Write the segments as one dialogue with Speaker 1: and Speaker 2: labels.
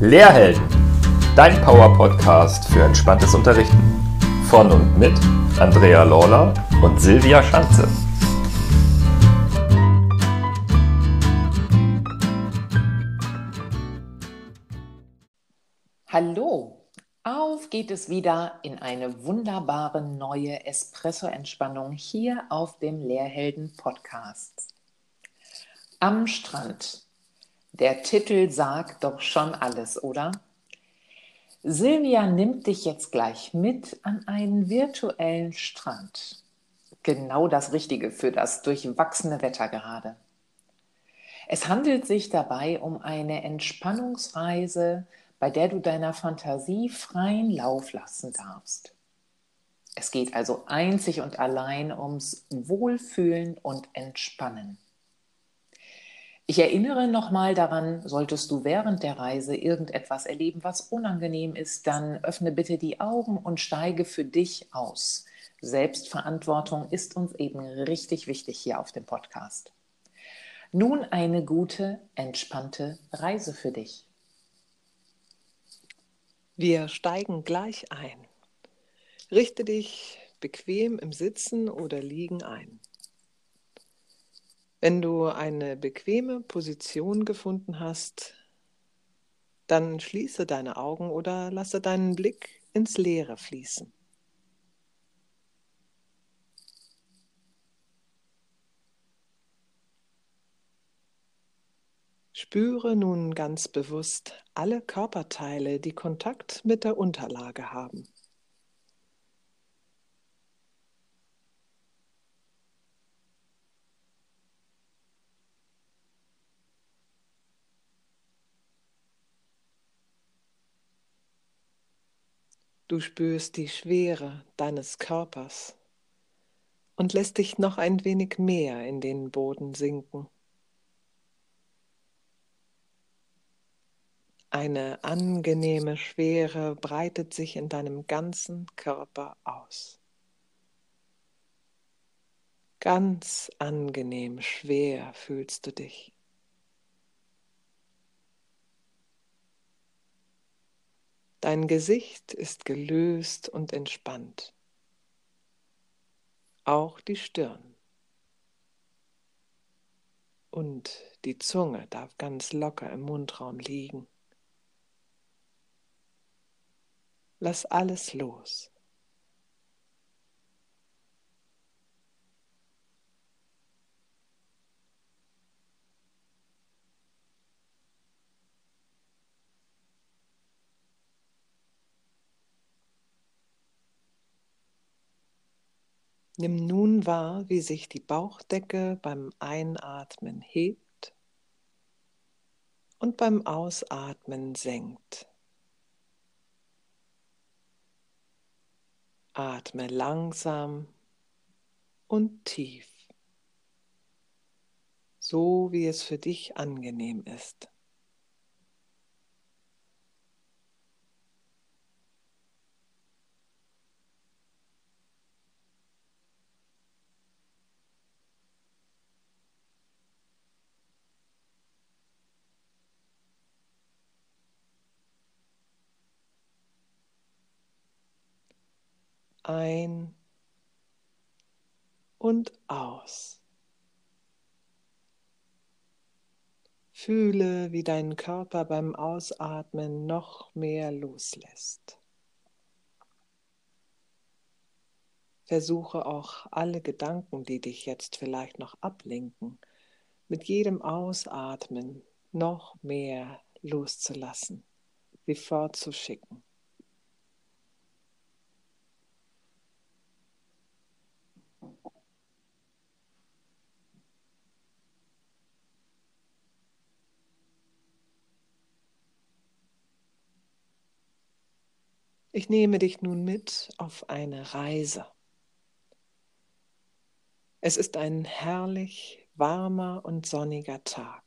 Speaker 1: Lehrhelden, dein Power-Podcast für entspanntes Unterrichten. Von und mit Andrea Lawler und Silvia Schanze.
Speaker 2: Hallo, auf geht es wieder in eine wunderbare neue Espresso-Entspannung hier auf dem Lehrhelden-Podcast. Am Strand der Titel sagt doch schon alles, oder? Silvia nimmt dich jetzt gleich mit an einen virtuellen Strand. Genau das Richtige für das durchwachsene Wetter gerade. Es handelt sich dabei um eine Entspannungsreise, bei der du deiner Fantasie freien Lauf lassen darfst. Es geht also einzig und allein ums Wohlfühlen und Entspannen. Ich erinnere nochmal daran, solltest du während der Reise irgendetwas erleben, was unangenehm ist, dann öffne bitte die Augen und steige für dich aus. Selbstverantwortung ist uns eben richtig wichtig hier auf dem Podcast. Nun eine gute, entspannte Reise für dich.
Speaker 3: Wir steigen gleich ein. Richte dich bequem im Sitzen oder Liegen ein. Wenn du eine bequeme Position gefunden hast, dann schließe deine Augen oder lasse deinen Blick ins Leere fließen. Spüre nun ganz bewusst alle Körperteile, die Kontakt mit der Unterlage haben. Du spürst die Schwere deines Körpers und lässt dich noch ein wenig mehr in den Boden sinken. Eine angenehme Schwere breitet sich in deinem ganzen Körper aus. Ganz angenehm schwer fühlst du dich. Dein Gesicht ist gelöst und entspannt. Auch die Stirn. Und die Zunge darf ganz locker im Mundraum liegen. Lass alles los. Nimm nun wahr, wie sich die Bauchdecke beim Einatmen hebt und beim Ausatmen senkt. Atme langsam und tief, so wie es für dich angenehm ist. Ein und aus. Fühle, wie dein Körper beim Ausatmen noch mehr loslässt. Versuche auch alle Gedanken, die dich jetzt vielleicht noch ablenken, mit jedem Ausatmen noch mehr loszulassen, sie fortzuschicken. Ich nehme dich nun mit auf eine Reise. Es ist ein herrlich warmer und sonniger Tag.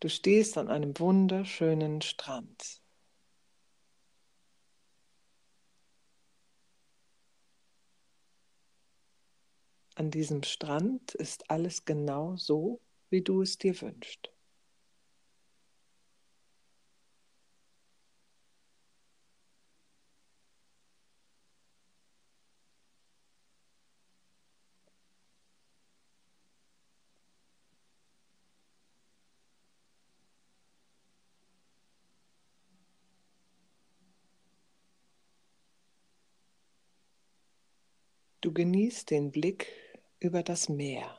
Speaker 3: Du stehst an einem wunderschönen Strand. An diesem Strand ist alles genau so, wie du es dir wünschst. Du genießt den Blick über das Meer.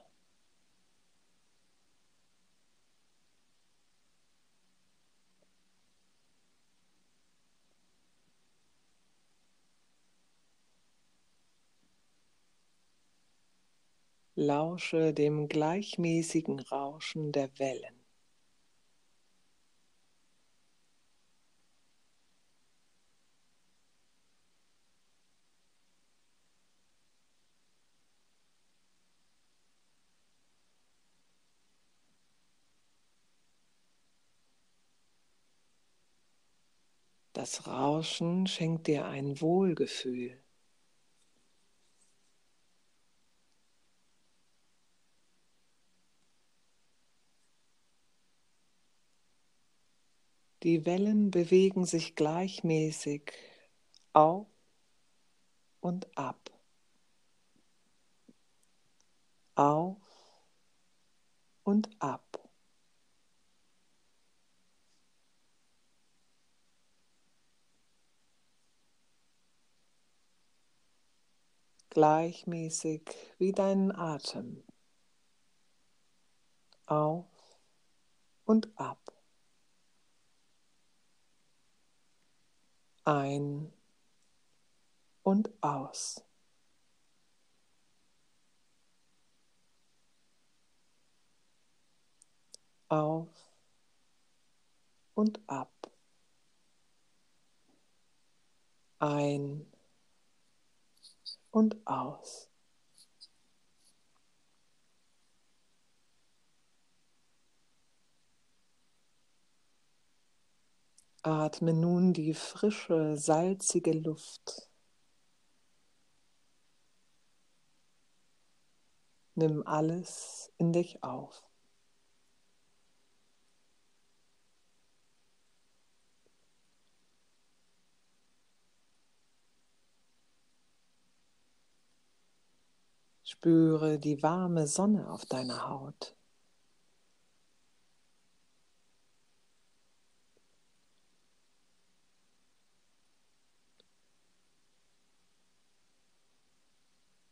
Speaker 3: Lausche dem gleichmäßigen Rauschen der Wellen. Das Rauschen schenkt dir ein Wohlgefühl. Die Wellen bewegen sich gleichmäßig auf und ab, auf und ab. Gleichmäßig wie deinen Atem. Auf und ab. Ein und aus. Auf und ab. Ein und aus. Atme nun die frische, salzige Luft. Nimm alles in dich auf. Spüre die warme Sonne auf deiner Haut.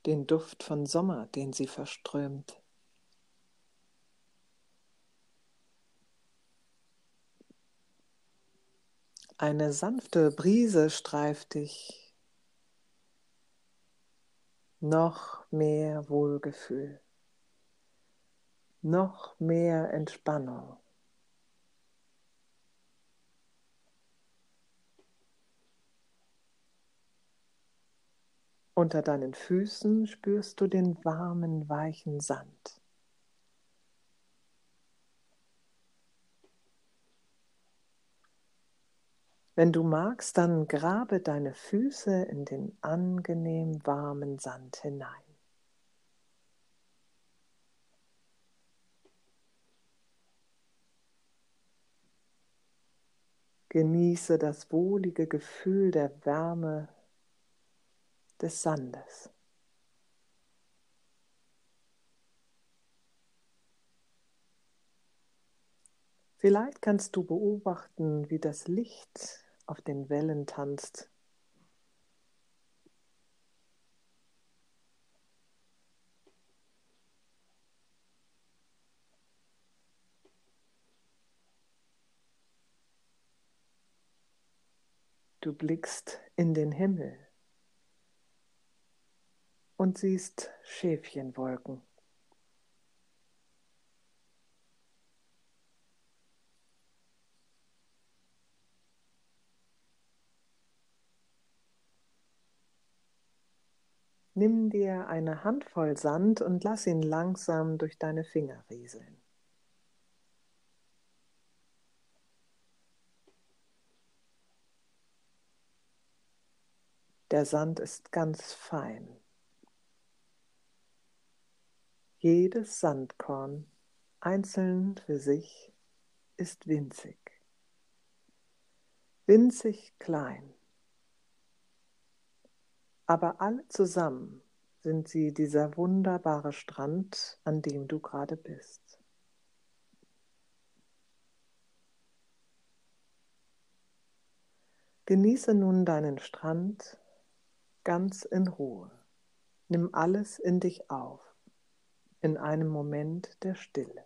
Speaker 3: Den Duft von Sommer, den sie verströmt. Eine sanfte Brise streift dich noch mehr Wohlgefühl, noch mehr Entspannung. Unter deinen Füßen spürst du den warmen, weichen Sand. Wenn du magst, dann grabe deine Füße in den angenehm warmen Sand hinein. Genieße das wohlige Gefühl der Wärme des Sandes. Vielleicht kannst du beobachten, wie das Licht auf den Wellen tanzt. Du blickst in den Himmel und siehst Schäfchenwolken. Nimm dir eine Handvoll Sand und lass ihn langsam durch deine Finger rieseln. Der Sand ist ganz fein. Jedes Sandkorn einzeln für sich ist winzig. Winzig klein. Aber alle zusammen sind sie dieser wunderbare Strand, an dem du gerade bist. Genieße nun deinen Strand ganz in Ruhe. Nimm alles in dich auf, in einem Moment der Stille.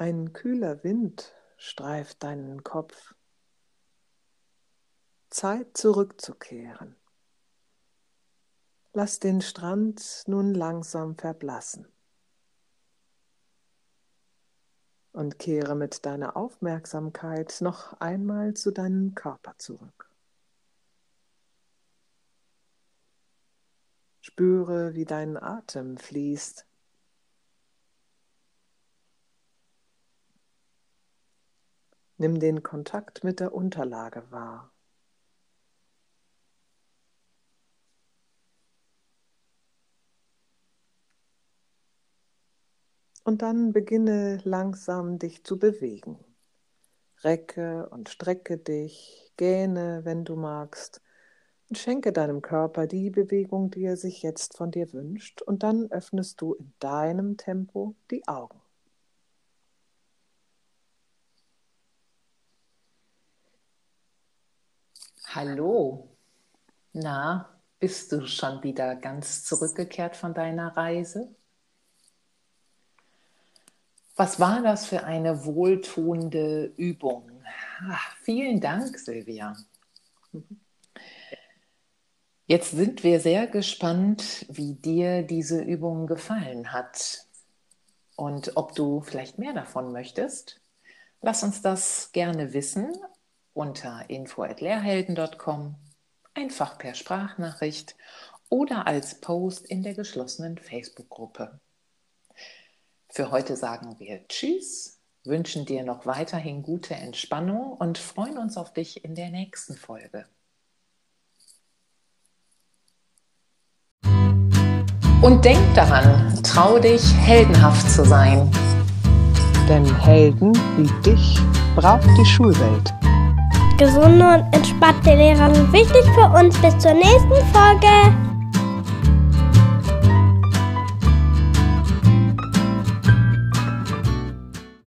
Speaker 3: Ein kühler Wind streift deinen Kopf. Zeit zurückzukehren. Lass den Strand nun langsam verblassen und kehre mit deiner Aufmerksamkeit noch einmal zu deinem Körper zurück. Spüre, wie dein Atem fließt. Nimm den Kontakt mit der Unterlage wahr. Und dann beginne langsam dich zu bewegen. Recke und strecke dich, gähne, wenn du magst, und schenke deinem Körper die Bewegung, die er sich jetzt von dir wünscht, und dann öffnest du in deinem Tempo die Augen.
Speaker 2: Hallo. Na, bist du schon wieder ganz zurückgekehrt von deiner Reise? Was war das für eine wohltuende Übung? Ach, vielen Dank, Silvia. Jetzt sind wir sehr gespannt, wie dir diese Übung gefallen hat und ob du vielleicht mehr davon möchtest. Lass uns das gerne wissen unter info.lehrhelden.com, einfach per Sprachnachricht oder als Post in der geschlossenen Facebook-Gruppe. Für heute sagen wir Tschüss, wünschen dir noch weiterhin gute Entspannung und freuen uns auf dich in der nächsten Folge. Und denk daran, trau dich, heldenhaft zu sein.
Speaker 3: Denn Helden wie dich braucht die Schulwelt.
Speaker 4: Gesunde und entspannte Lehrer sind wichtig für uns. Bis zur nächsten Folge.